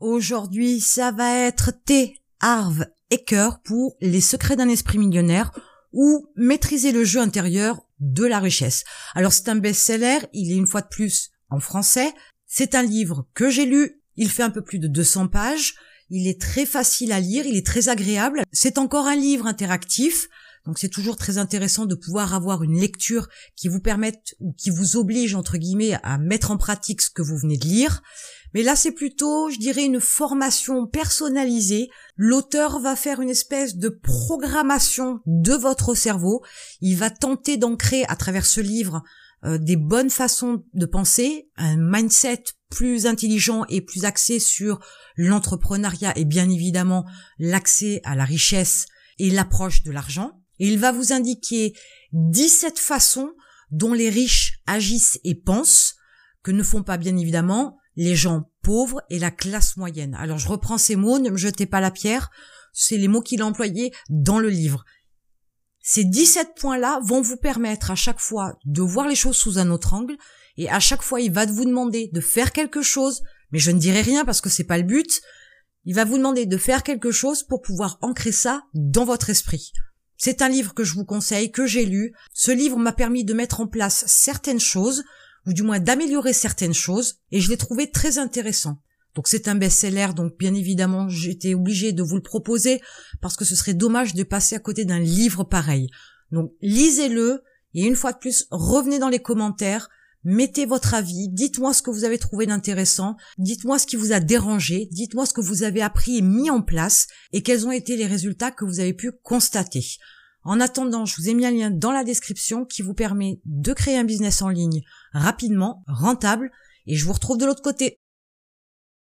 Aujourd'hui, ça va être T. Harv Eker pour Les secrets d'un esprit millionnaire ou Maîtriser le jeu intérieur de la richesse. Alors c'est un best-seller, il est une fois de plus en français. C'est un livre que j'ai lu, il fait un peu plus de 200 pages, il est très facile à lire, il est très agréable. C'est encore un livre interactif, donc c'est toujours très intéressant de pouvoir avoir une lecture qui vous permette ou qui vous oblige entre guillemets à mettre en pratique ce que vous venez de lire. Mais là c'est plutôt, je dirais, une formation personnalisée. L'auteur va faire une espèce de programmation de votre cerveau. Il va tenter d'ancrer à travers ce livre euh, des bonnes façons de penser, un mindset plus intelligent et plus axé sur l'entrepreneuriat et bien évidemment l'accès à la richesse et l'approche de l'argent. Et il va vous indiquer 17 façons dont les riches agissent et pensent, que ne font pas bien évidemment les gens pauvres et la classe moyenne. Alors je reprends ces mots, ne me jetez pas la pierre, c'est les mots qu'il a employés dans le livre. Ces 17 points-là vont vous permettre à chaque fois de voir les choses sous un autre angle et à chaque fois il va vous demander de faire quelque chose, mais je ne dirai rien parce que c'est pas le but. Il va vous demander de faire quelque chose pour pouvoir ancrer ça dans votre esprit. C'est un livre que je vous conseille, que j'ai lu. Ce livre m'a permis de mettre en place certaines choses, ou du moins d'améliorer certaines choses, et je l'ai trouvé très intéressant. Donc c'est un best-seller, donc bien évidemment j'étais obligée de vous le proposer parce que ce serait dommage de passer à côté d'un livre pareil. Donc lisez-le et une fois de plus revenez dans les commentaires, mettez votre avis, dites-moi ce que vous avez trouvé d'intéressant, dites-moi ce qui vous a dérangé, dites-moi ce que vous avez appris et mis en place et quels ont été les résultats que vous avez pu constater. En attendant, je vous ai mis un lien dans la description qui vous permet de créer un business en ligne rapidement, rentable, et je vous retrouve de l'autre côté.